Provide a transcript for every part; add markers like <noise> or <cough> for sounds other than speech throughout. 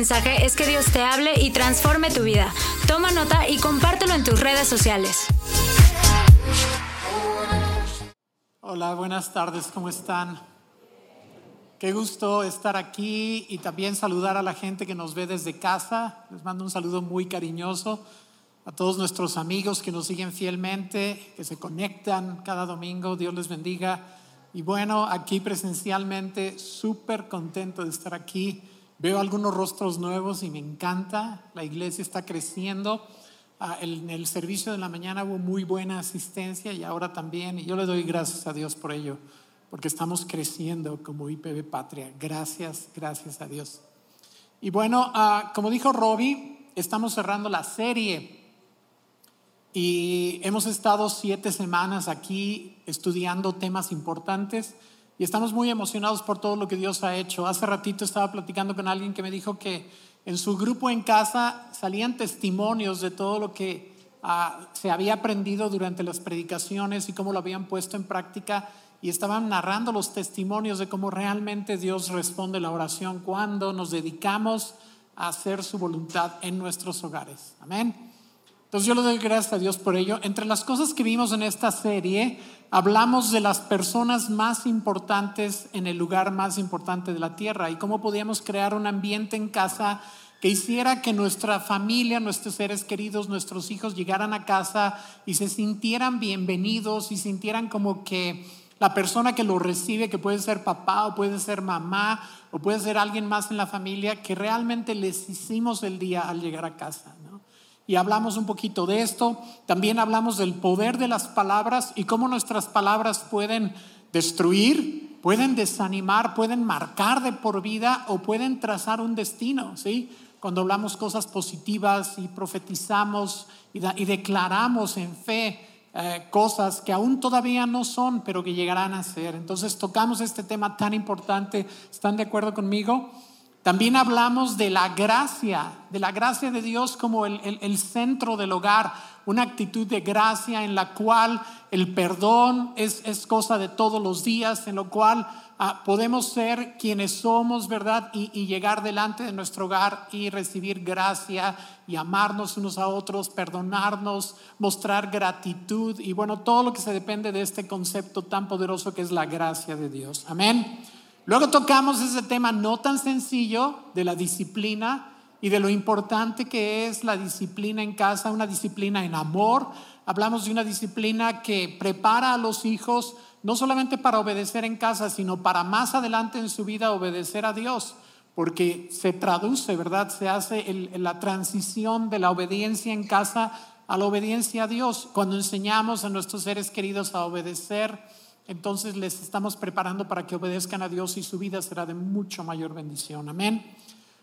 mensaje es que Dios te hable y transforme tu vida. Toma nota y compártelo en tus redes sociales. Hola, buenas tardes, ¿cómo están? Qué gusto estar aquí y también saludar a la gente que nos ve desde casa. Les mando un saludo muy cariñoso a todos nuestros amigos que nos siguen fielmente, que se conectan cada domingo. Dios les bendiga. Y bueno, aquí presencialmente, súper contento de estar aquí. Veo algunos rostros nuevos y me encanta. La iglesia está creciendo. Ah, en el servicio de la mañana hubo muy buena asistencia y ahora también. Y yo le doy gracias a Dios por ello, porque estamos creciendo como IPB Patria. Gracias, gracias a Dios. Y bueno, ah, como dijo Robbie, estamos cerrando la serie y hemos estado siete semanas aquí estudiando temas importantes y estamos muy emocionados por todo lo que Dios ha hecho. Hace ratito estaba platicando con alguien que me dijo que en su grupo en casa salían testimonios de todo lo que ah, se había aprendido durante las predicaciones y cómo lo habían puesto en práctica y estaban narrando los testimonios de cómo realmente Dios responde la oración cuando nos dedicamos a hacer su voluntad en nuestros hogares. Amén. Entonces yo le doy gracias a Dios por ello. Entre las cosas que vimos en esta serie, hablamos de las personas más importantes en el lugar más importante de la tierra y cómo podíamos crear un ambiente en casa que hiciera que nuestra familia, nuestros seres queridos, nuestros hijos llegaran a casa y se sintieran bienvenidos y sintieran como que la persona que lo recibe, que puede ser papá o puede ser mamá o puede ser alguien más en la familia, que realmente les hicimos el día al llegar a casa y hablamos un poquito de esto. También hablamos del poder de las palabras y cómo nuestras palabras pueden destruir, pueden desanimar, pueden marcar de por vida o pueden trazar un destino, ¿sí? Cuando hablamos cosas positivas y profetizamos y, declaramos en fe eh, cosas que aún todavía no son, pero que llegarán a ser. Entonces tocamos este tema tan importante. ¿Están de acuerdo conmigo? También hablamos de la gracia, de la gracia de Dios como el, centro del hogar, una actitud de gracia en la cual el perdón es, cosa de todos los días, en lo cual ah, podemos ser quienes somos, ¿verdad? Y, llegar delante de nuestro hogar y recibir gracia y amarnos unos a otros, perdonarnos, mostrar gratitud y bueno, todo lo que se depende de este concepto tan poderoso que es la gracia de Dios. Amén. Luego tocamos ese tema no tan sencillo de la disciplina y de lo importante que es la disciplina en casa, una disciplina en amor. Hablamos de una disciplina que prepara a los hijos no solamente para obedecer en casa, sino para más adelante en su vida obedecer a Dios, porque se traduce, ¿verdad? Se hace la transición de la obediencia en casa a la obediencia a Dios. Cuando enseñamos a nuestros seres queridos a obedecer, entonces les estamos preparando para que obedezcan a Dios y su vida será de mucho mayor bendición. Amén.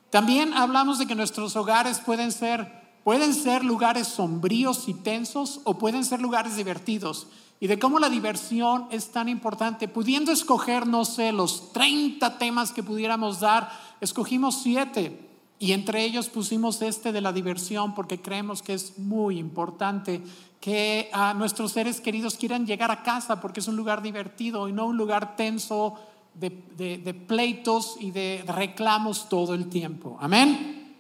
También hablamos de que nuestros hogares pueden ser, pueden ser lugares sombríos y tensos o pueden ser lugares divertidos. Y de cómo la diversión es tan importante. Pudiendo escoger, no sé, los 30 temas que pudiéramos dar, escogimos siete. Y entre ellos pusimos este de la diversión porque creemos que es muy importante que a nuestros seres queridos quieran llegar a casa porque es un lugar divertido y no un lugar tenso de, pleitos y de reclamos todo el tiempo. Amén.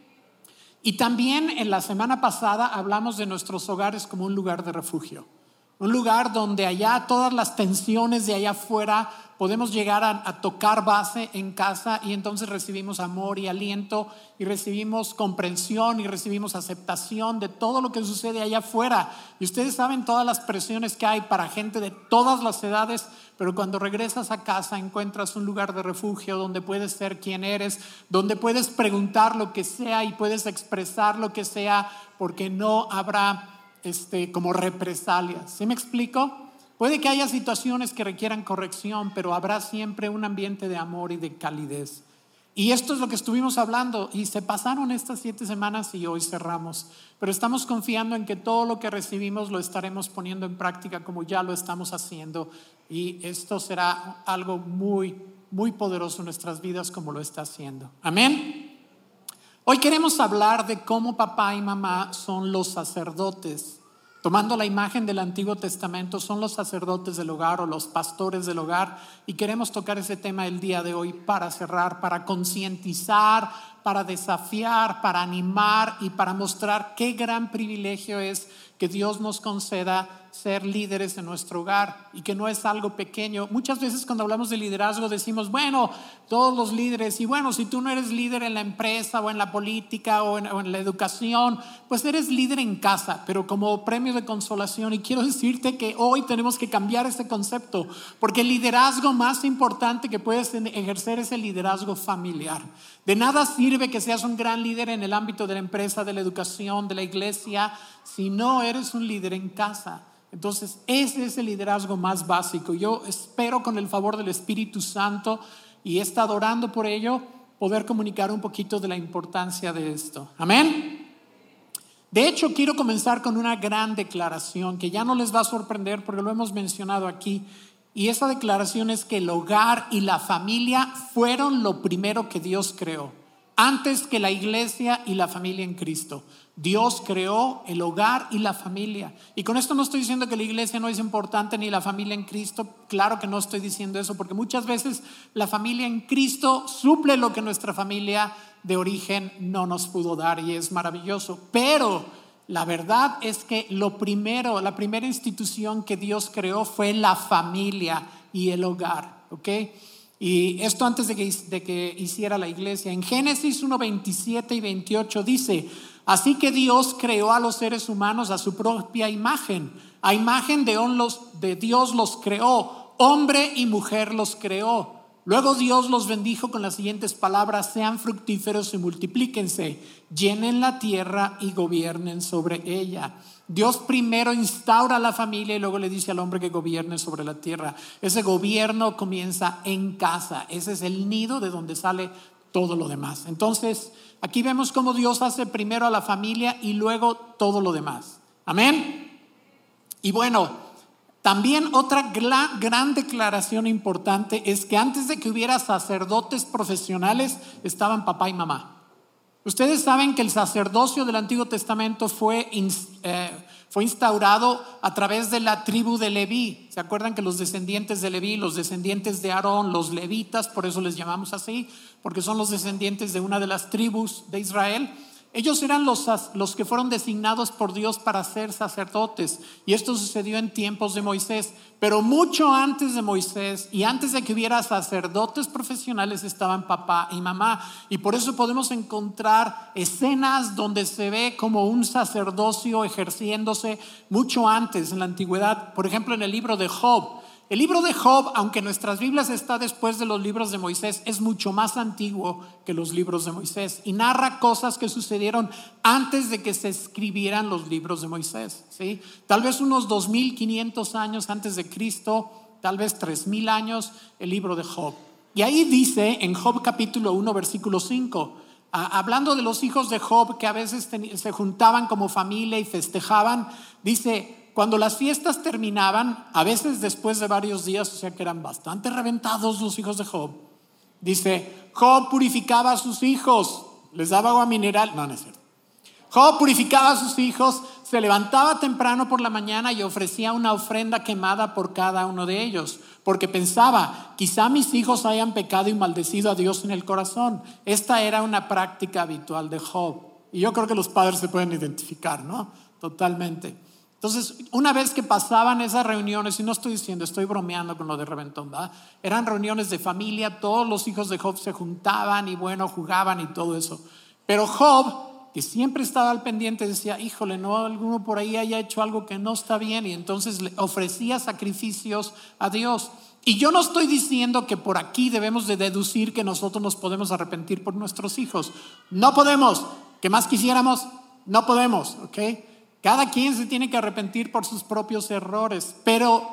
Y también en la semana pasada hablamos de nuestros hogares como un lugar de refugio. Un lugar donde allá todas las tensiones de allá afuera podemos llegar a, tocar base en casa y entonces recibimos amor y aliento y recibimos comprensión y recibimos aceptación de todo lo que sucede allá afuera. Y ustedes saben todas las presiones que hay para gente de todas las edades, pero cuando regresas a casa encuentras un lugar de refugio donde puedes ser quien eres, donde puedes preguntar lo que sea y puedes expresar lo que sea, porque no habrá este, como represalias. ¿Sí me explico? Puede que haya situaciones que requieran corrección, pero habrá siempre un ambiente de amor y de calidez. Y esto es lo que estuvimos hablando y se pasaron estas siete semanas y hoy cerramos. Pero estamos confiando en que todo lo que recibimos lo estaremos poniendo en práctica como ya lo estamos haciendo y esto será algo muy, muy poderoso en nuestras vidas como lo está haciendo. Amén. Hoy queremos hablar de cómo papá y mamá son los sacerdotes. Tomando la imagen del Antiguo Testamento, son los sacerdotes del hogar o los pastores del hogar. Y queremos tocar ese tema el día de hoy para cerrar, para concientizar, para desafiar, para animar y para mostrar qué gran privilegio es que Dios nos conceda ser líderes en nuestro hogar y que no es algo pequeño. Muchas veces cuando hablamos de liderazgo decimos, bueno, todos los líderes, y bueno, si tú no eres líder en la empresa o en la política o en, la educación, pues eres líder en casa, pero como premio de consolación. Y quiero decirte que hoy tenemos que cambiar ese concepto, porque el liderazgo más importante que puedes ejercer es el liderazgo familiar. De nada sirve que seas un gran líder en el ámbito de la empresa, de la educación, de la iglesia, si no eres un líder en casa. Entonces, ese es el liderazgo más básico. Yo espero con el favor del Espíritu Santo y he estado orando por ello, poder comunicar un poquito de la importancia de esto. Amén. De hecho, quiero comenzar con una gran declaración que ya no les va a sorprender porque lo hemos mencionado aquí. Y esa declaración es que el hogar y la familia fueron lo primero que Dios creó antes que la iglesia y la familia en Cristo. Dios creó el hogar y la familia. Y con esto no estoy diciendo que la iglesia no es importante ni la familia en Cristo. Claro que no estoy diciendo eso, porque muchas veces la familia en Cristo suple lo que nuestra familia de origen no nos pudo dar y es maravilloso. Pero la verdad es que lo primero, la primera institución que Dios creó fue la familia y el hogar. ¿Ok? Y esto antes de que, hiciera la iglesia. En Génesis 1, 27 y 28 dice, así que Dios creó a los seres humanos a su propia imagen. A imagen de, de Dios los creó, hombre y mujer los creó. Luego Dios los bendijo con las siguientes palabras, sean fructíferos y multiplíquense, llenen la tierra y gobiernen sobre ella. Dios primero instaura la familia y luego le dice al hombre que gobierne sobre la tierra. Ese gobierno comienza en casa. Ese es el nido de donde sale todo lo demás. Entonces, aquí vemos cómo Dios hace primero a la familia y luego todo lo demás. Amén. Y bueno, también otra gran, declaración importante es que antes de que hubiera sacerdotes profesionales estaban papá y mamá. Ustedes saben que el sacerdocio del Antiguo Testamento fue, eh, fue instaurado a través de la tribu de Leví. ¿Se acuerdan que los descendientes de Leví, los descendientes de Aarón, los levitas, por eso les llamamos así, porque son los descendientes de una de las tribus de Israel? Ellos eran los, que fueron designados por Dios para ser sacerdotes. Y esto sucedió en tiempos de Moisés. Pero mucho antes de Moisés y antes de que hubiera sacerdotes profesionales estaban papá y mamá. Y por eso podemos encontrar escenas donde se ve como un sacerdocio ejerciéndose mucho antes en la antigüedad. Por ejemplo, en el libro de Job. El libro de Job, aunque nuestras Biblias está después de los libros de Moisés, es mucho más antiguo que los libros de Moisés y narra cosas que sucedieron antes de que se escribieran los libros de Moisés. ¿sí? Tal vez unos 2500 años antes de Cristo, tal vez 3000 años, el libro de Job. Y ahí dice en Job capítulo 1, versículo 5, hablando de los hijos de Job que a veces se juntaban como familia y festejaban, dice, cuando las fiestas terminaban, a veces después de varios días, o sea que eran bastante reventados los hijos de Job, dice, Job purificaba a sus hijos, les daba agua mineral, no, no es cierto. Job purificaba a sus hijos, se levantaba temprano por la mañana y ofrecía una ofrenda quemada por cada uno de ellos, porque pensaba, quizá mis hijos hayan pecado y maldecido a Dios en el corazón. Esta era una práctica habitual de Job. Y yo creo que los padres se pueden identificar, ¿no? Totalmente. Entonces, una vez que pasaban esas reuniones, y no estoy diciendo, estoy bromeando con lo de Reventón, ¿verdad? Eran reuniones de familia, todos los hijos de Job se juntaban y bueno, jugaban y todo eso. Pero Job, que siempre estaba al pendiente, decía, híjole, no alguno por ahí haya hecho algo que no está bien, y entonces le ofrecía sacrificios a Dios. Y yo no estoy diciendo que por aquí debemos de deducir que nosotros nos podemos arrepentir por nuestros hijos. No podemos. ¿Qué más quisiéramos? No podemos, ¿ok? Cada quien se tiene que arrepentir por sus propios errores, pero,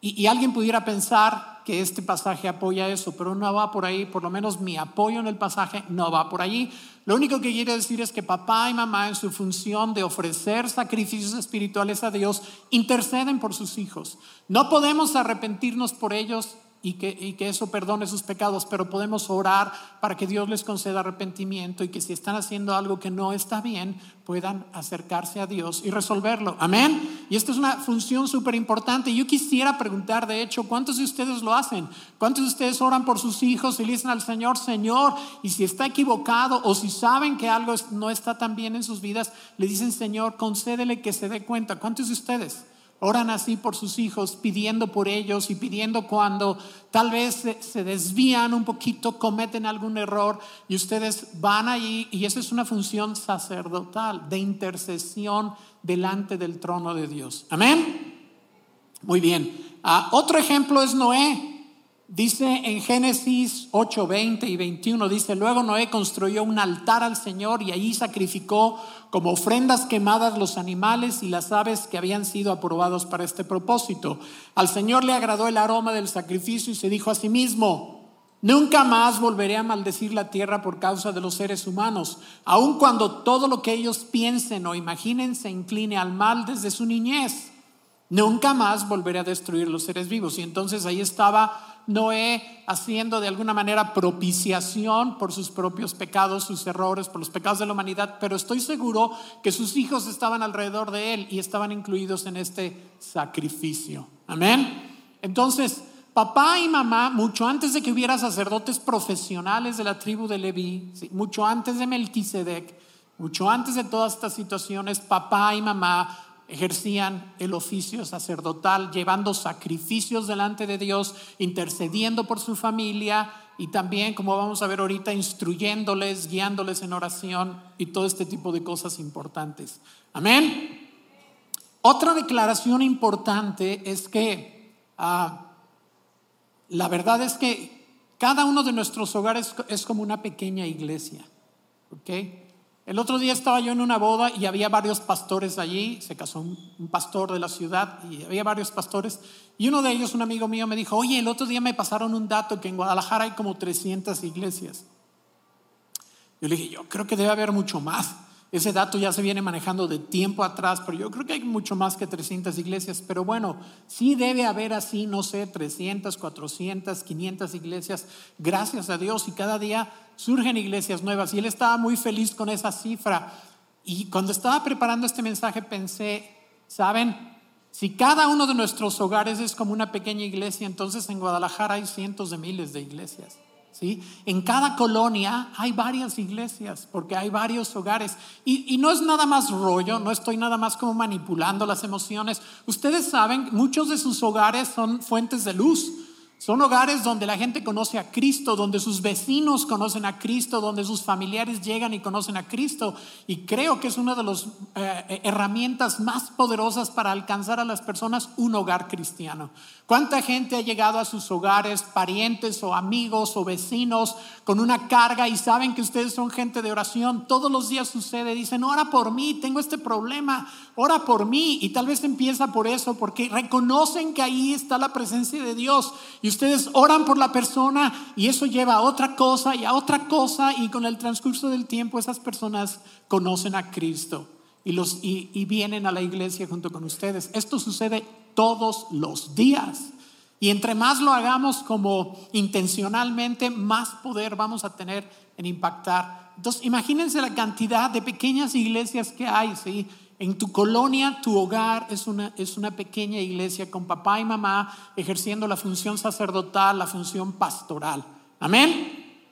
y, alguien pudiera pensar que este pasaje apoya eso, pero no va por ahí, por lo menos mi apoyo en el pasaje no va por allí. Lo único que quiere decir es que papá y mamá en su función de ofrecer sacrificios espirituales a Dios interceden por sus hijos. No podemos arrepentirnos por ellos y que, eso perdone sus pecados, pero podemos orar para que Dios les conceda arrepentimiento y que si están haciendo algo que no está bien, puedan acercarse a Dios y resolverlo. Amén. Y esta es una función súper importante. Yo quisiera preguntar, de hecho, ¿cuántos de ustedes lo hacen? ¿Cuántos de ustedes oran por sus hijos y le dicen al Señor, Señor, y si está equivocado o si saben que algo no está tan bien en sus vidas, le dicen, Señor, concédele que se dé cuenta? ¿Cuántos de ustedes? Oran así por sus hijos, pidiendo por ellos y pidiendo cuando tal vez se, desvían un poquito, cometen algún error y ustedes van allí y esa es una función sacerdotal de intercesión delante del trono de Dios. Amén. Muy bien. Ah, otro ejemplo es Noé. Dice en Génesis 8, 20 y 21, dice, luego Noé construyó un altar al Señor y allí sacrificó como ofrendas quemadas los animales y las aves que habían sido aprobados para este propósito. Al Señor le agradó el aroma del sacrificio y se dijo a sí mismo, nunca más volveré a maldecir la tierra por causa de los seres humanos, aun cuando todo lo que ellos piensen o imaginen se incline al mal desde su niñez. Nunca más volveré a destruir los seres vivos. Y entonces ahí estaba Noé haciendo de alguna manera propiciación por sus propios pecados, sus errores, por los pecados de la humanidad, pero estoy seguro que sus hijos estaban alrededor de él y estaban incluidos en este sacrificio. Amén. Entonces, papá y mamá, mucho antes de que hubiera sacerdotes profesionales de la tribu de Leví, mucho antes de Melquisedec, mucho antes de todas estas situaciones, papá y mamá ejercían el oficio sacerdotal, llevando sacrificios delante de Dios, intercediendo por su familia y también, como vamos a ver ahorita, instruyéndoles, guiándoles en oración y todo este tipo de cosas importantes. Amén. Otra declaración importante es que ah, la verdad es que cada uno de nuestros hogares es como una pequeña iglesia. ¿ok?, el otro día estaba yo en una boda y había varios pastores allí, se casó un, pastor de la ciudad y había varios pastores y uno de ellos, un amigo mío, me dijo, oye, el otro día me pasaron un dato que en Guadalajara hay como 300 iglesias. Yo le dije, yo creo que debe haber mucho más. Ese dato ya se viene manejando de tiempo atrás, pero yo creo que hay mucho más que 300 iglesias. Pero bueno, sí debe haber así, no sé, 300, 400, 500 iglesias, gracias a Dios. Y cada día surgen iglesias nuevas. Y él estaba muy feliz con esa cifra. Y cuando estaba preparando este mensaje pensé, ¿saben? Si cada uno de nuestros hogares es como una pequeña iglesia, entonces en Guadalajara hay cientos de miles de iglesias. En cada colonia hay varias iglesias porque hay varios hogares. Y, y, no es nada más rollo, no estoy nada más como manipulando las emociones. Ustedes saben, muchos de sus hogares son fuentes de luz. Son hogares donde la gente conoce a Cristo, donde sus vecinos conocen a Cristo, donde sus familiares llegan y conocen a Cristo. Y creo que es una de las eh, herramientas más poderosas para alcanzar a las personas un hogar cristiano. ¿Cuánta gente ha llegado a sus hogares, parientes o amigos o vecinos con una carga y saben que ustedes son gente de oración? Todos los días sucede, dicen, ora por mí, tengo este problema, ora por mí. Y tal vez empieza por eso, porque reconocen que ahí está la presencia de Dios. Ustedes oran por la persona y eso lleva a otra cosa y a otra cosa y con el transcurso del tiempo esas personas conocen a Cristo y, los, y, vienen a la iglesia junto con ustedes. Esto sucede todos los días. Y entre más lo hagamos como intencionalmente, más poder vamos a tener en impactar. Entonces, imagínense la cantidad de pequeñas iglesias que hay, ¿sí? En tu colonia, tu hogar es una, es una pequeña iglesia con papá y mamá ejerciendo la función sacerdotal, la función pastoral. Amén.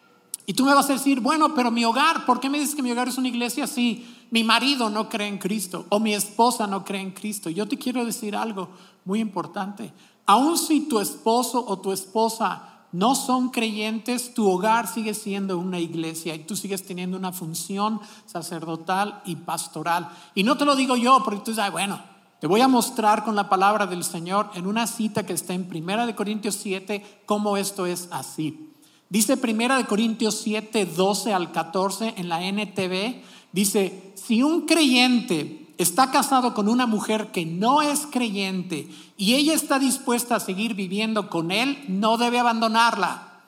Y tú me vas a decir, bueno, pero mi hogar, ¿por qué me dices que mi hogar es una iglesia si mi marido no cree en Cristo o mi esposa no cree en Cristo? Yo te quiero decir algo muy importante. Aun si tu esposo o tu esposa no son creyentes, tu hogar sigue siendo una iglesia y tú sigues teniendo una función sacerdotal y pastoral. Y no te lo digo yo, porque tú dices, bueno, te voy a mostrar con la palabra del Señor en una cita que está en Primera de Corintios 7 cómo esto es así. Dice Primera de Corintios 7, 12 al 14 en la NTV, dice, si un creyente está casado con una mujer que no es creyente y ella está dispuesta a seguir viviendo con él, no debe abandonarla.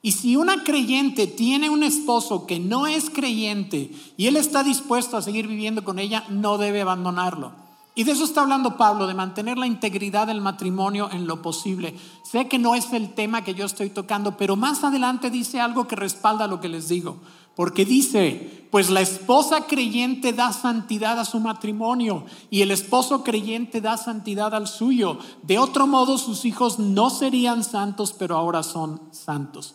Y si una creyente tiene un esposo que no es creyente y él está dispuesto a seguir viviendo con ella, no debe abandonarlo. Y de eso está hablando Pablo, de mantener la integridad del matrimonio en lo posible. Sé que no es el tema que yo estoy tocando, pero más adelante dice algo que respalda lo que les digo. Porque dice, pues la esposa creyente da santidad a su matrimonio y el esposo creyente da santidad al suyo. De otro modo sus hijos no serían santos, pero ahora son santos.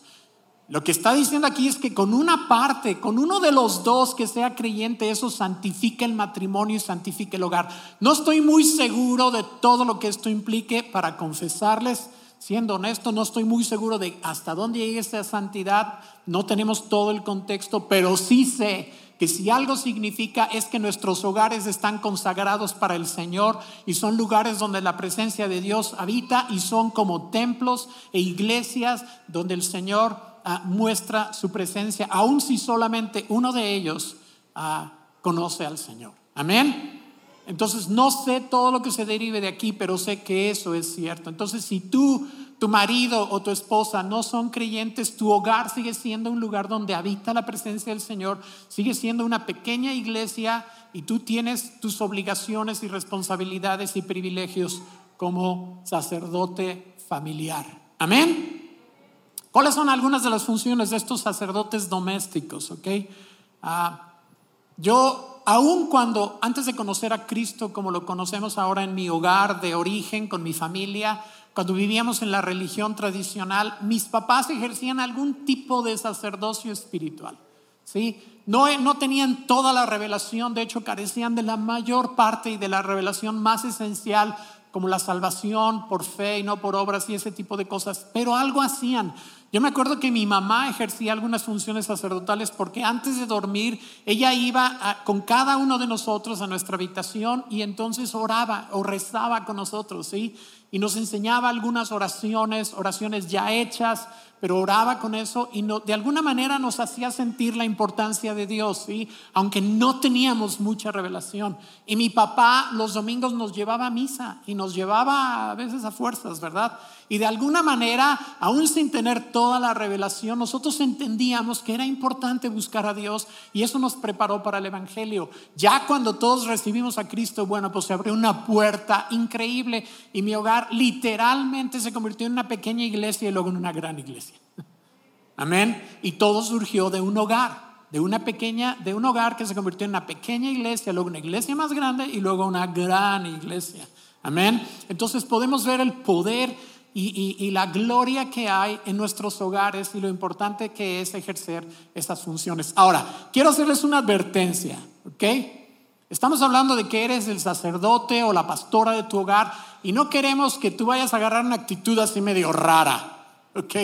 Lo que está diciendo aquí es que con una parte, con uno de los dos que sea creyente, eso santifica el matrimonio y santifica el hogar. No estoy muy seguro de todo lo que esto implique para confesarles. Siendo honesto, no estoy muy seguro de hasta dónde llegue esa santidad. No tenemos todo el contexto, pero sí sé que si algo significa es que nuestros hogares están consagrados para el Señor y son lugares donde la presencia de Dios habita y son como templos e iglesias donde el Señor muestra su presencia, aun si solamente uno de ellos ah, conoce al Señor. Amén. Entonces no sé todo lo que se derive de aquí, pero sé que eso es cierto. Entonces si tú, tu marido o tu esposa no son creyentes, tu hogar sigue siendo un lugar donde habita la presencia del Señor, sigue siendo una pequeña iglesia y tú tienes tus obligaciones y responsabilidades y privilegios como sacerdote familiar. Amén. ¿Cuáles son algunas de las funciones de estos sacerdotes domésticos? Okay? Ah, yo, aun cuando, antes de conocer a Cristo como lo conocemos ahora en mi hogar de origen, con mi familia, cuando vivíamos en la religión tradicional, mis papás ejercían algún tipo de sacerdocio espiritual. ¿sí? No, no tenían toda la revelación, de hecho carecían de la mayor parte y de la revelación más esencial como la salvación por fe y no por obras y ese tipo de cosas, pero algo hacían. Yo me acuerdo que mi mamá ejercía algunas funciones sacerdotales porque antes de dormir ella iba con cada uno de nosotros a nuestra habitación y entonces oraba o rezaba con nosotros, ¿sí? Y nos enseñaba algunas oraciones, oraciones ya hechas, pero oraba con eso y de alguna manera nos hacía sentir la importancia de Dios, ¿sí? aunque no teníamos mucha revelación. Y mi papá los domingos nos llevaba a misa y nos llevaba a veces a fuerzas, ¿verdad? Y de alguna manera, aún sin tener toda la revelación, nosotros entendíamos que era importante buscar a Dios y eso nos preparó para el Evangelio. Ya cuando todos recibimos a Cristo, bueno, pues se abrió una puerta increíble y mi hogar literalmente se convirtió en una pequeña iglesia y luego en una gran iglesia. Amén. Y todo surgió de un hogar, de una pequeña, de un hogar que se convirtió en una pequeña iglesia, luego una iglesia más grande y luego una gran iglesia. Amén. Entonces podemos ver el poder y, la gloria que hay en nuestros hogares y lo importante que es ejercer estas funciones. Ahora, quiero hacerles una advertencia, ¿ok? Estamos hablando de que eres el sacerdote o la pastora de tu hogar y no queremos que tú vayas a agarrar una actitud así medio rara, ¿ok?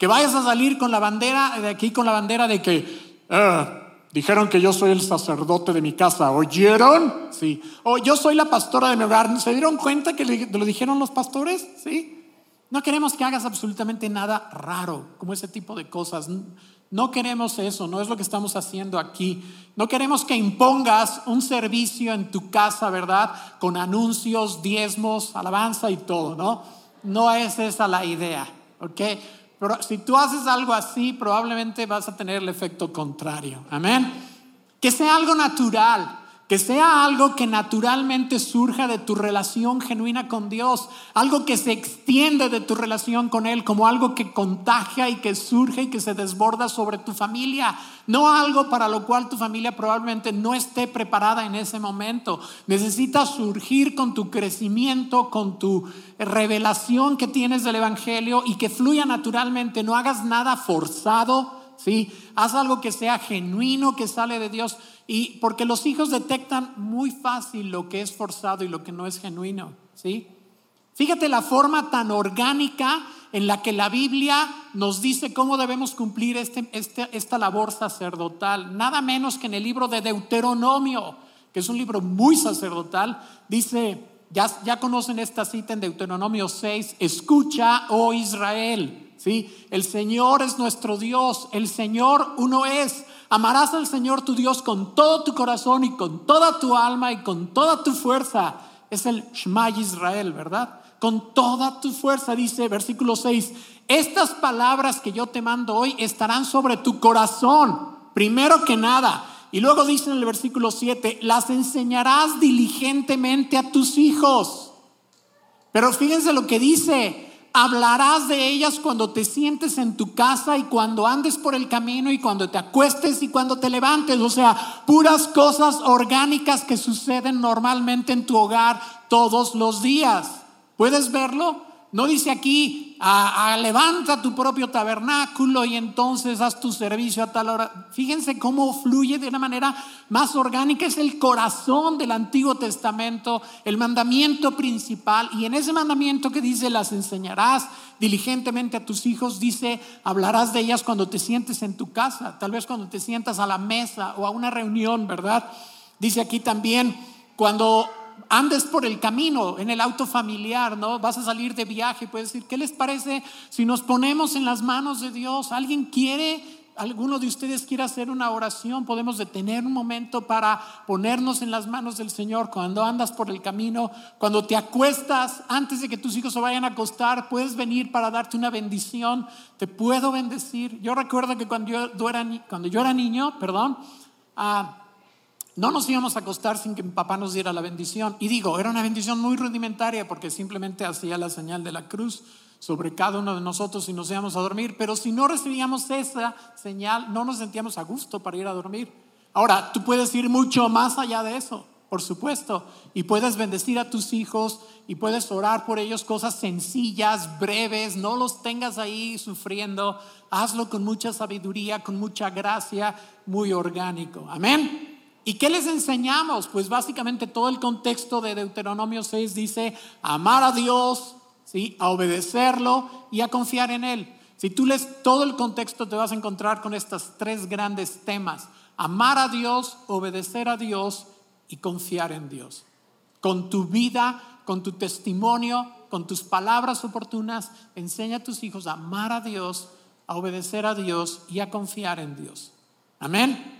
Que vayas a salir con la bandera de aquí, con la bandera de que ah, dijeron que yo soy el sacerdote de mi casa. ¿Oyeron? Sí. O yo soy la pastora de mi hogar. ¿Se dieron cuenta que lo dijeron los pastores? Sí. No queremos que hagas absolutamente nada raro, como ese tipo de cosas. No queremos eso, no es lo que estamos haciendo aquí. No queremos que impongas un servicio en tu casa, ¿verdad? Con anuncios, diezmos, alabanza y todo, ¿no? No es esa la idea, ¿ok? Pero si tú haces algo así, probablemente vas a tener el efecto contrario. Amén. Que sea algo natural, que sea algo que naturalmente surja de tu relación genuina con Dios, algo que se extiende de tu relación con Él, como algo que contagia y que surge y que se desborda sobre tu familia, no algo para lo cual tu familia probablemente no esté preparada en ese momento. Necesita surgir con tu crecimiento, con tu revelación que tienes del Evangelio y que fluya naturalmente. No hagas nada forzado, ¿sí? Haz algo que sea genuino, que sale de Dios. Y porque los hijos detectan muy fácil lo que es forzado y lo que no es genuino, ¿sí? Fíjate la forma tan orgánica en la que la Biblia nos dice cómo debemos cumplir este, este, esta labor sacerdotal. Nada menos que en el libro de Deuteronomio, que es un libro muy sacerdotal, dice, ya, ya conocen esta cita en Deuteronomio 6, escucha, oh Israel, ¿sí? El Señor es nuestro Dios, el Señor uno es. Amarás al Señor tu Dios con todo tu corazón y con toda tu alma y con toda tu fuerza. Es el Shema Israel, ¿verdad? Con toda tu fuerza, dice versículo 6. Estas palabras que yo te mando hoy estarán sobre tu corazón, primero que nada Y luego dice en el versículo 7, las enseñarás diligentemente a tus hijos. Pero fíjense lo que dice, hablarás de ellas cuando te sientes en tu casa y cuando andes por el camino y cuando te acuestes y cuando te levantes. O sea, puras cosas orgánicas que suceden normalmente en tu hogar todos los días. ¿Puedes verlo? No dice aquí, a, levanta tu propio tabernáculo y entonces haz tu servicio a tal hora. Fíjense cómo fluye de una manera más orgánica. Es el corazón del Antiguo Testamento, el mandamiento principal. Y en ese mandamiento que dice, las enseñarás diligentemente a tus hijos, dice, hablarás de ellas cuando te sientes en tu casa, tal vez cuando te sientas a la mesa o a una reunión, ¿verdad? Dice aquí también, cuando andes por el camino, en el auto familiar, ¿no? Vas a salir de viaje, puedes decir, ¿qué les parece si nos ponemos en las manos de Dios? ¿Alguien quiere, alguno de ustedes quiere hacer una oración? Podemos detener un momento para ponernos en las manos del Señor cuando andas por el camino, cuando te acuestas, antes de que tus hijos se vayan a acostar, puedes venir para darte una bendición. Te puedo bendecir. Yo recuerdo que cuando yo, era, niño, perdón, ah, no nos íbamos a acostar sin que papá nos diera la bendición. Y digo, era una bendición muy rudimentaria porque simplemente hacía la señal de la cruz sobre cada uno de nosotros y nos íbamos a dormir. Pero si no recibíamos esa señal, no nos sentíamos a gusto para ir a dormir. Ahora, tú puedes ir mucho más allá de eso, por supuesto, y puedes bendecir a tus hijos y puedes orar por ellos cosas sencillas, breves, no los tengas ahí sufriendo, hazlo con mucha sabiduría, con mucha gracia, muy orgánico. Amén. ¿Y qué les enseñamos? Pues básicamente todo el contexto de Deuteronomio 6 dice amar a Dios, ¿sí? a obedecerlo y a confiar en Él. Si tú lees todo el contexto te vas a encontrar con estos tres grandes temas. Amar a Dios, obedecer a Dios y confiar en Dios. Con tu vida, con tu testimonio, con tus palabras oportunas, enseña a tus hijos a amar a Dios, a obedecer a Dios y a confiar en Dios. Amén.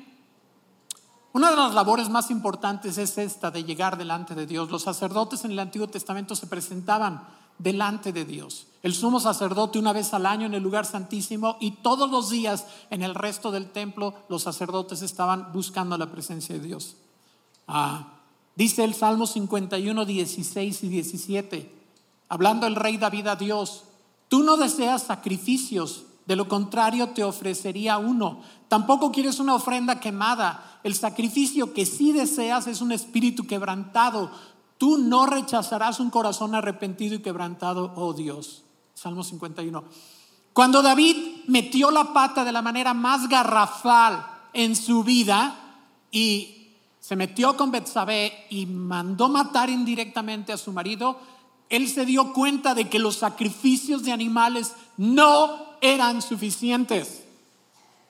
Una de las labores más importantes es esta de llegar delante de Dios. Los sacerdotes en el Antiguo Testamento se presentaban delante de Dios. El sumo sacerdote una vez al año en el lugar santísimo y todos los días en el resto del templo los sacerdotes estaban buscando la presencia de Dios. Ah, dice el Salmo 51, 16 y 17, hablando el rey David a Dios, tú no deseas sacrificios, de lo contrario te ofrecería uno. Tampoco quieres una ofrenda quemada. El sacrificio que sí deseas es un espíritu quebrantado. Tú no rechazarás un corazón arrepentido y quebrantado, oh Dios. Salmo 51. Cuando David metió la pata de la manera más garrafal en su vida y se metió con Betsabé y mandó matar indirectamente a su marido, él se dio cuenta de que los sacrificios de animales no eran suficientes.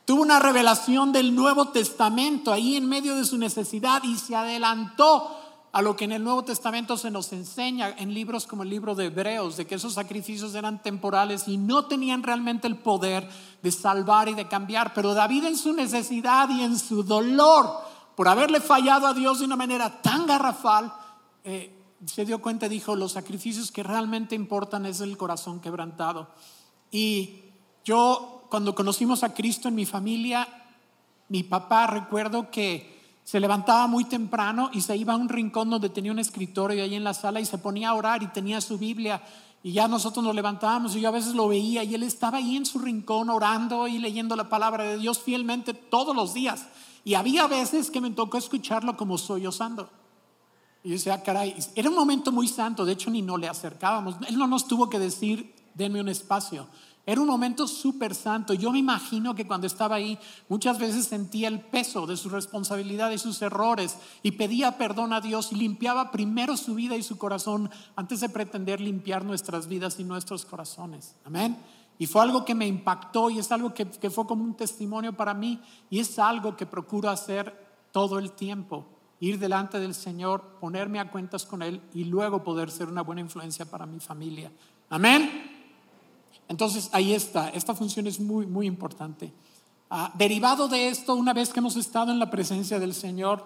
Tuvo una revelación del Nuevo Testamento ahí en medio de su necesidad y se adelantó a lo que en el Nuevo Testamento se nos enseña en libros como el libro de Hebreos, de que esos sacrificios eran temporales y no tenían realmente el poder de salvar y de cambiar. Pero David en su necesidad y en su dolor por haberle fallado a Dios de una manera tan garrafal, eh, se dio cuenta y dijo, los sacrificios que realmente importan es el corazón quebrantado. Y yo, cuando conocimos a Cristo en mi familia, mi papá recuerdo que se levantaba muy temprano y se iba a un rincón donde tenía un escritorio ahí en la sala y se ponía a orar y tenía su Biblia. Y ya nosotros nos levantábamos y yo a veces lo veía y él estaba ahí en su rincón orando y leyendo la palabra de Dios fielmente todos los días. Y había veces que me tocó escucharlo como sollozando. Y yo decía, ah, caray, era un momento muy santo, de hecho ni no le acercábamos. Él no nos tuvo que decir, denme un espacio. Era un momento súper santo. Yo me imagino que cuando estaba ahí muchas veces sentía el peso de su responsabilidad y sus errores y pedía perdón a Dios y limpiaba primero su vida y su corazón antes de pretender limpiar nuestras vidas y nuestros corazones. Amén. Y fue algo que me impactó y es algo que, que fue como un testimonio para mí y es algo que procuro hacer todo el tiempo. Ir delante del Señor, ponerme a cuentas con Él y luego poder ser una buena influencia para mi familia. Amén. Entonces ahí está, esta función es muy, muy importante. Ah, derivado de esto, una vez que hemos estado en la presencia del Señor,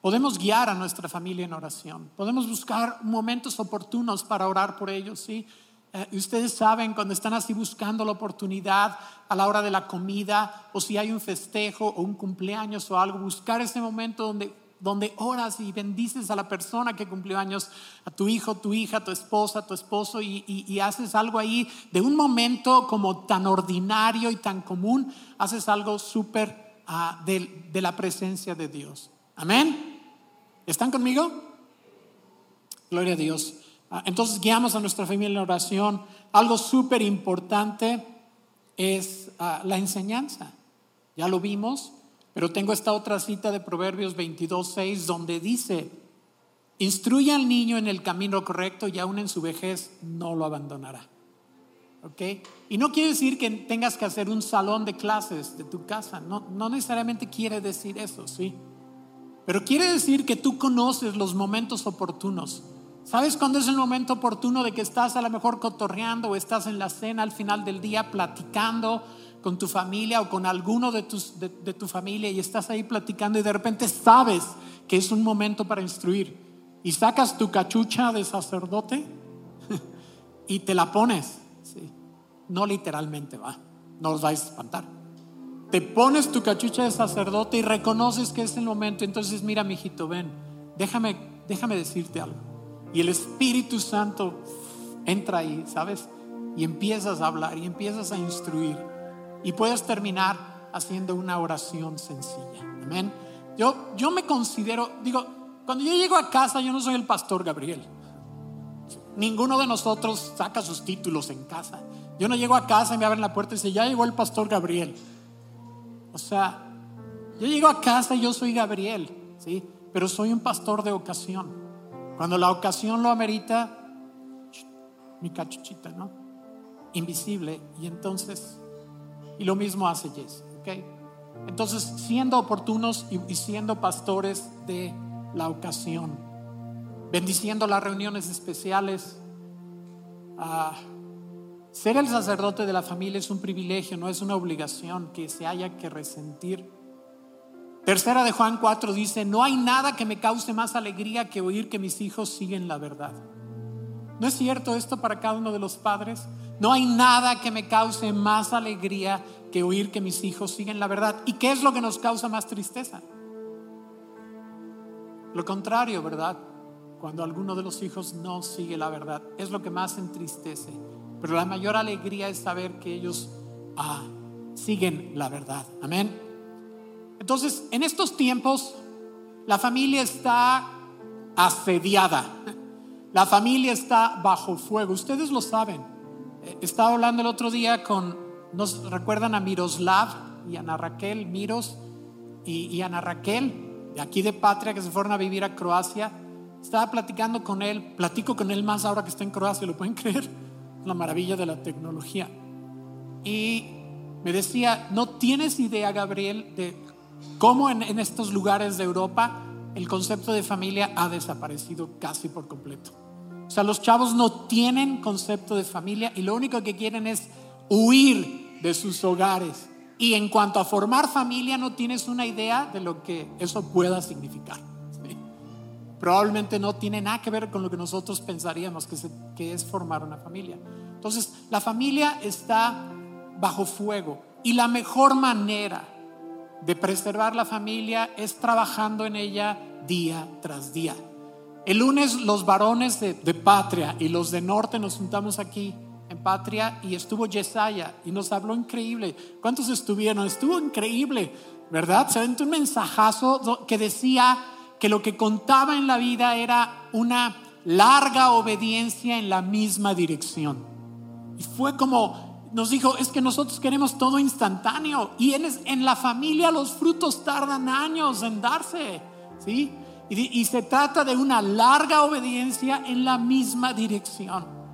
podemos guiar a nuestra familia en oración, podemos buscar momentos oportunos para orar por ellos, ¿sí? eh, ustedes saben cuando están así buscando la oportunidad a la hora de la comida o si hay un festejo o un cumpleaños o algo, buscar ese momento donde, donde oras y bendices a la persona que cumplió años, a tu hijo, tu hija, tu esposa, tu esposo y, haces algo ahí de un momento como tan ordinario y tan común, haces algo súper ah, de, la presencia de Dios. Amén. ¿Están conmigo? Gloria a Dios. Ah, entonces guiamos a nuestra familia en la oración. Algo súper importante es ah, la enseñanza. Ya lo vimos, pero tengo esta otra cita de Proverbios 22, 6, donde dice, instruye al niño en el camino correcto y aún en su vejez no lo abandonará. ¿Ok? Y no quiere decir que tengas que hacer un salón de clases de tu casa, no, no necesariamente quiere decir eso, ¿sí? Pero quiere decir que tú conoces los momentos oportunos ¿Sabes cuándo es el momento oportuno de que estás a lo mejor cotorreando o estás en la cena al final del día platicando con tu familia o con alguno de, tus, de, tu familia y estás ahí platicando y de repente sabes que es un momento para instruir y sacas tu cachucha de sacerdote <laughs> y te la pones? Sí. No literalmente va, no os vais a espantar. Te pones tu cachucha de sacerdote y reconoces que es el momento. Entonces, mira, mijito, ven, déjame, déjame decirte algo. Y el Espíritu Santo entra ahí, ¿sabes? Y empiezas a hablar y empiezas a instruir. Y puedes terminar haciendo una oración sencilla. Amén. Yo, yo me considero, digo, cuando yo llego a casa, yo no soy el pastor Gabriel. Ninguno de nosotros saca sus títulos en casa. Yo no llego a casa y me abren la puerta y dice, ya llegó el pastor Gabriel. O sea, yo llego a casa y yo soy Gabriel, ¿sí? Pero soy un pastor de ocasión. Cuando la ocasión lo amerita, mi cachuchita, ¿no? Invisible. Y entonces, y lo mismo hace Jesse, ¿ok? Entonces, siendo oportunos y, siendo pastores de la ocasión, bendiciendo las reuniones especiales, ah, ser el sacerdote de la familia es un privilegio, no es una obligación que se haya que resentir. Tercera de Juan 4 dice, no hay nada que me cause más alegría que oír que mis hijos siguen la verdad. ¿No es cierto esto para cada uno de los padres? No hay nada que me cause más alegría que oír que mis hijos siguen la verdad. ¿Y qué es lo que nos causa más tristeza? Lo contrario, ¿verdad? Cuando alguno de los hijos no sigue la verdad. Es lo que más entristece. Pero la mayor alegría es saber que ellos ah, siguen la verdad. Amén. Entonces, en estos tiempos, la familia está asediada. La familia está bajo fuego. Ustedes lo saben. Estaba hablando el otro día con, nos recuerdan a Miroslav y Ana Raquel, Miros y, Ana Raquel, de aquí de Patria, que se fueron a vivir a Croacia. Estaba platicando con él, platico con él más ahora que está en Croacia, ¿lo pueden <laughs> creer? La maravilla de la tecnología. Y me decía, no tienes idea, Gabriel, de cómo en, estos lugares de Europa el concepto de familia ha desaparecido casi por completo. O sea, los chavos no tienen concepto de familia y lo único que quieren es huir de sus hogares. Y en cuanto a formar familia, no tienes una idea de lo que eso pueda significar. Probablemente no tiene nada que ver con lo que nosotros pensaríamos que, es formar una familia. Entonces, la familia está bajo fuego y la mejor manera de preservar la familia es trabajando en ella día tras día. El lunes los varones de, Patria y los de Norte nos juntamos aquí en Patria y estuvo Yesaya y nos habló increíble. ¿Cuántos estuvieron? Estuvo increíble, ¿verdad? Se aventó un mensajazo que decía que lo que contaba en la vida era una larga obediencia en la misma dirección. Y fue como nos dijo, es que nosotros queremos todo instantáneo. Y en, en la familia los frutos tardan años en darse. ¿sí? Y, se trata de una larga obediencia en la misma dirección.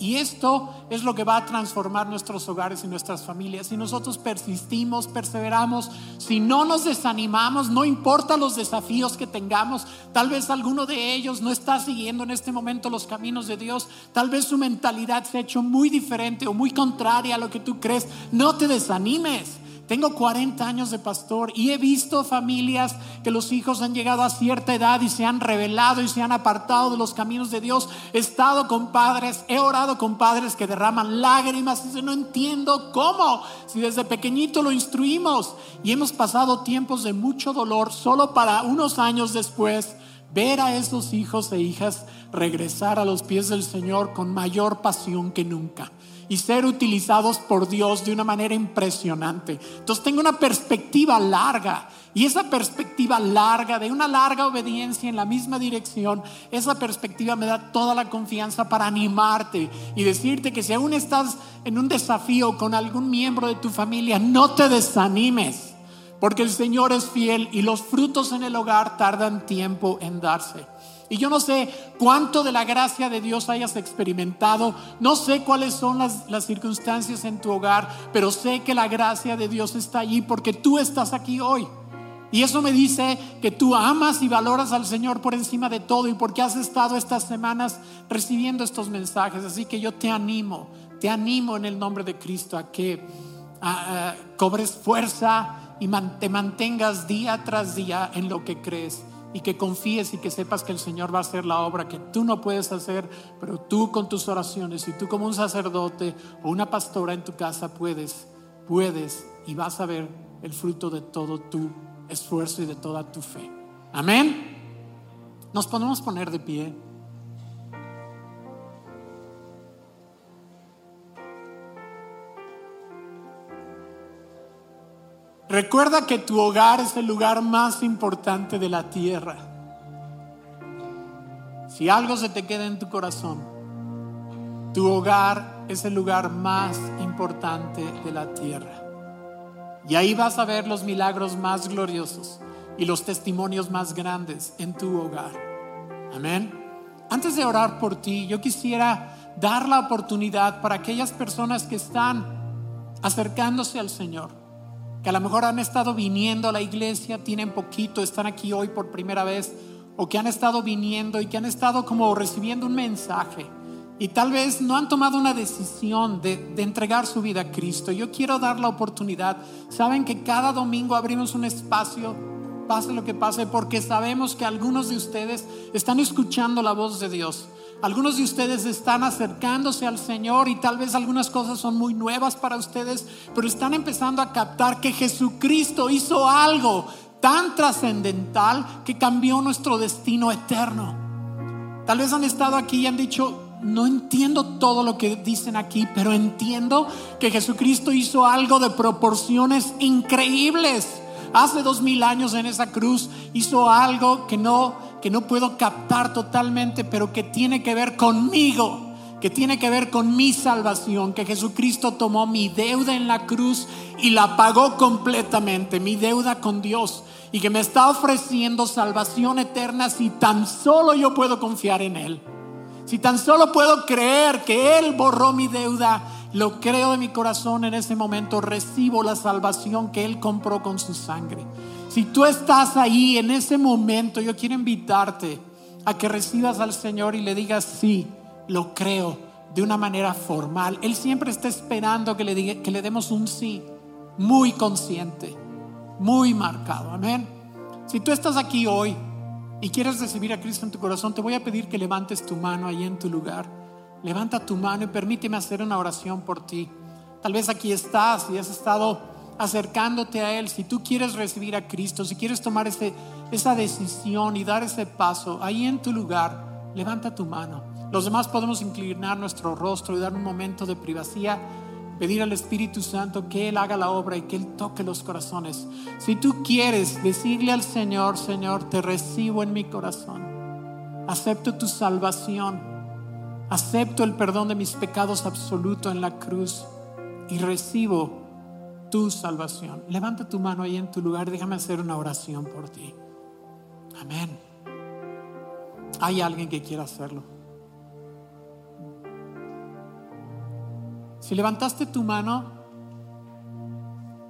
Y esto es lo que va a transformar nuestros hogares y nuestras familias. Si nosotros persistimos, perseveramos, si no nos desanimamos, no importa los desafíos que tengamos, tal vez alguno de ellos no está siguiendo en este momento los caminos de Dios, tal vez su mentalidad se ha hecho muy diferente o muy contraria a lo que tú crees, no te desanimes. Tengo 40 años de pastor y he visto familias que los hijos han llegado a cierta edad y se han revelado y se han apartado de los caminos de Dios. He estado con padres, he orado con padres que derraman lágrimas y no entiendo cómo, si desde pequeñito lo instruimos y hemos pasado tiempos de mucho dolor solo para unos años después ver a esos hijos e hijas regresar a los pies del Señor con mayor pasión que nunca y ser utilizados por Dios de una manera impresionante. Entonces tengo una perspectiva larga y esa perspectiva larga, de una larga obediencia en la misma dirección, esa perspectiva me da toda la confianza para animarte y decirte que si aún estás en un desafío con algún miembro de tu familia, no te desanimes, porque el Señor es fiel y los frutos en el hogar tardan tiempo en darse. Y yo no sé cuánto de la gracia de Dios hayas experimentado, no sé cuáles son las, las, circunstancias en tu hogar, pero sé que la gracia de Dios está allí porque tú estás aquí hoy. Y eso me dice que tú amas y valoras al Señor por encima de todo y porque has estado estas semanas recibiendo estos mensajes. Así que yo te animo, te animo en el nombre de Cristo a que cobres fuerza y te mantengas día tras día en lo que crees y que confíes y que sepas que el Señor va a hacer la obra que tú no puedes hacer, pero tú con tus oraciones y tú como un sacerdote o una pastora en tu casa puedes, puedes y vas a ver el fruto de todo tu esfuerzo y de toda tu fe. Amén. Nos podemos poner de pie. Recuerda que tu hogar es el lugar más importante de la tierra. Si algo se te queda en tu corazón, tu hogar es el lugar más importante de la tierra. Y ahí vas a ver los milagros más gloriosos y los testimonios más grandes en tu hogar. Amén. Antes de orar por ti, yo quisiera dar la oportunidad para aquellas personas que están acercándose al Señor que a lo mejor han estado viniendo a la iglesia, tienen poquito, están aquí hoy por primera vez, o que han estado viniendo y que han estado como recibiendo un mensaje y tal vez no han tomado una decisión de, de, entregar su vida a Cristo. Yo quiero dar la oportunidad. Saben que cada domingo abrimos un espacio, pase lo que pase, porque sabemos que algunos de ustedes están escuchando la voz de Dios. Algunos de ustedes están acercándose al Señor y tal vez algunas cosas son muy nuevas para ustedes, pero están empezando a captar que Jesucristo hizo algo tan trascendental que cambió nuestro destino eterno. Tal vez han estado aquí y han dicho, no entiendo todo lo que dicen aquí, pero entiendo que Jesucristo hizo algo de proporciones increíbles. Hace dos mil años en esa cruz hizo algo que no que no puedo captar totalmente, pero que tiene que ver conmigo, que tiene que ver con mi salvación, que Jesucristo tomó mi deuda en la cruz y la pagó completamente, mi deuda con Dios, y que me está ofreciendo salvación eterna si tan solo yo puedo confiar en Él. Si tan solo puedo creer que Él borró mi deuda, lo creo de mi corazón en ese momento, recibo la salvación que Él compró con su sangre. Si tú estás ahí en ese momento, yo quiero invitarte a que recibas al Señor y le digas, sí, lo creo, de una manera formal. Él siempre está esperando que le, diga, que le demos un sí, muy consciente, muy marcado. Amén. Si tú estás aquí hoy y quieres recibir a Cristo en tu corazón, te voy a pedir que levantes tu mano ahí en tu lugar. Levanta tu mano y permíteme hacer una oración por ti. Tal vez aquí estás y has estado acercándote a Él, si tú quieres recibir a Cristo, si quieres tomar esa decisión y dar ese paso, ahí en tu lugar, levanta tu mano. Los demás podemos inclinar nuestro rostro y dar un momento de privacidad, pedir al Espíritu Santo que Él haga la obra y que Él toque los corazones. Si tú quieres decirle al Señor, Señor, te recibo en mi corazón, acepto tu salvación, acepto el perdón de mis pecados absoluto en la cruz y recibo tu salvación. Levanta tu mano ahí en tu lugar, déjame hacer una oración por ti. Amén. Hay alguien que quiera hacerlo. Si levantaste tu mano,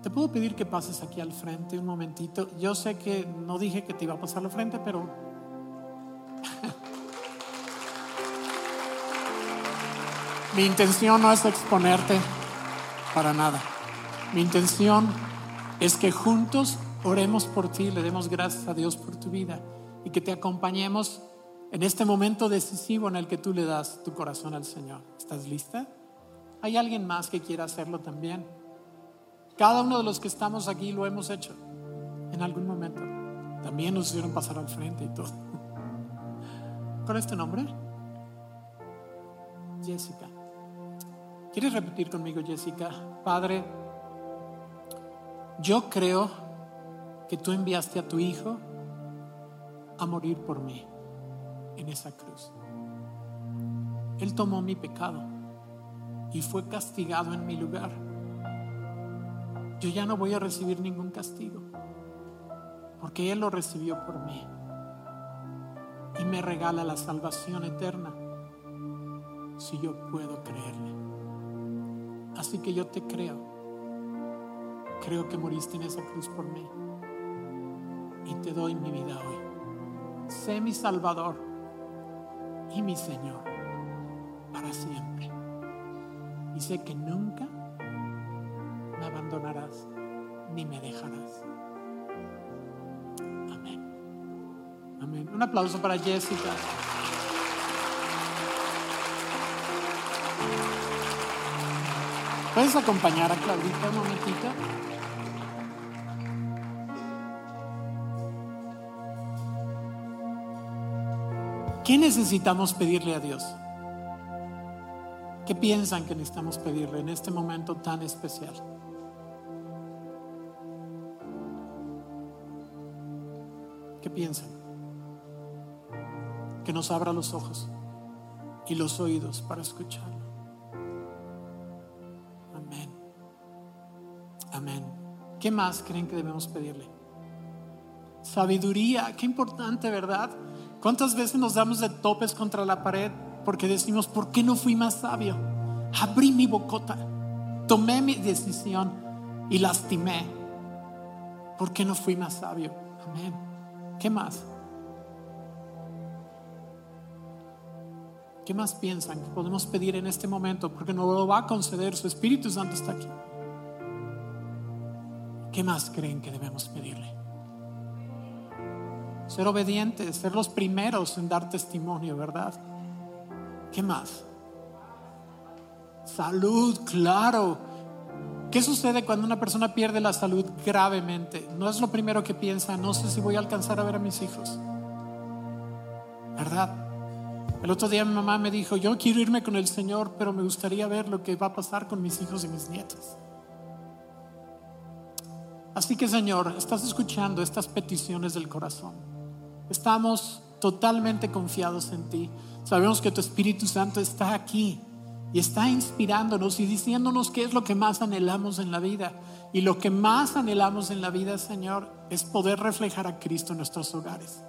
te puedo pedir que pases aquí al frente un momentito. Yo sé que no dije que te iba a pasar al frente, pero <laughs> mi intención no es exponerte para nada. Mi intención es que juntos oremos por ti, le demos gracias a Dios por tu vida y que te acompañemos en este momento decisivo en el que tú le das tu corazón al Señor. ¿Estás lista? ¿Hay alguien más que quiera hacerlo también? Cada uno de los que estamos aquí lo hemos hecho en algún momento. También nos hicieron pasar al frente y todo. <laughs> ¿Con este nombre? Jessica. ¿Quieres repetir conmigo, Jessica? Padre, yo creo que tú enviaste a tu Hijo a morir por mí en esa cruz. Él tomó mi pecado y fue castigado en mi lugar. Yo ya no voy a recibir ningún castigo porque Él lo recibió por mí y me regala la salvación eterna si yo puedo creerle. Así que yo te creo. Creo que moriste en esa cruz por mí y te doy mi vida hoy. Sé mi Salvador y mi Señor para siempre. Y sé que nunca me abandonarás ni me dejarás. Amén. Amén. Un aplauso para Jessica. ¿Puedes acompañar a Claudita un momentito? ¿Qué necesitamos pedirle a Dios? ¿Qué piensan que necesitamos pedirle en este momento tan especial? ¿Qué piensan? Que nos abra los ojos y los oídos para escucharlo. Amén. Amén. ¿Qué más creen que debemos pedirle? Sabiduría, qué importante, ¿verdad? ¿Cuántas veces nos damos de topes contra la pared porque decimos, ¿por qué no fui más sabio? Abrí mi bocota, tomé mi decisión y lastimé. ¿Por qué no fui más sabio? Amén. ¿Qué más? ¿Qué más piensan que podemos pedir en este momento? Porque no lo va a conceder, su Espíritu Santo está aquí. ¿Qué más creen que debemos pedirle? Ser obedientes, ser los primeros en dar testimonio, ¿verdad? ¿Qué más? Salud, claro. ¿Qué sucede cuando una persona pierde la salud gravemente? No es lo primero que piensa, no sé si voy a alcanzar a ver a mis hijos. ¿Verdad? El otro día mi mamá me dijo, yo quiero irme con el Señor, pero me gustaría ver lo que va a pasar con mis hijos y mis nietos. Así que Señor, estás escuchando estas peticiones del corazón. Estamos totalmente confiados en ti. Sabemos que tu Espíritu Santo está aquí y está inspirándonos y diciéndonos qué es lo que más anhelamos en la vida. Y lo que más anhelamos en la vida, Señor, es poder reflejar a Cristo en nuestros hogares.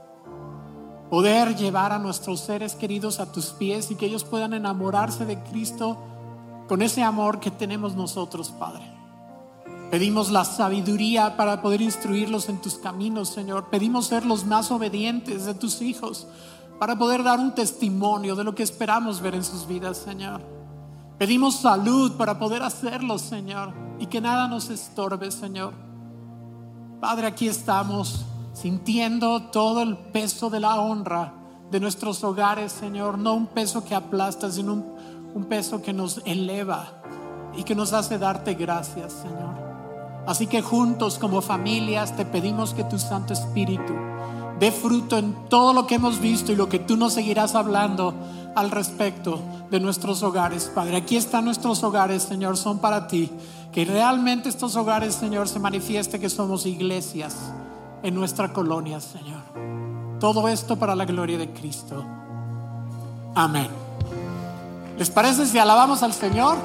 Poder llevar a nuestros seres queridos a tus pies y que ellos puedan enamorarse de Cristo con ese amor que tenemos nosotros, Padre. Pedimos la sabiduría para poder instruirlos en tus caminos, Señor. Pedimos ser los más obedientes de tus hijos para poder dar un testimonio de lo que esperamos ver en sus vidas, Señor. Pedimos salud para poder hacerlo, Señor, y que nada nos estorbe, Señor. Padre, aquí estamos sintiendo todo el peso de la honra de nuestros hogares, Señor. No un peso que aplasta, sino un, peso que nos eleva y que nos hace darte gracias, Señor. Así que juntos como familias te pedimos que tu Santo Espíritu dé fruto en todo lo que hemos visto y lo que tú nos seguirás hablando al respecto de nuestros hogares. Padre, aquí están nuestros hogares, Señor, son para ti. Que realmente estos hogares, Señor, se manifieste que somos iglesias en nuestra colonia, Señor. Todo esto para la gloria de Cristo. Amén. ¿Les parece si alabamos al Señor?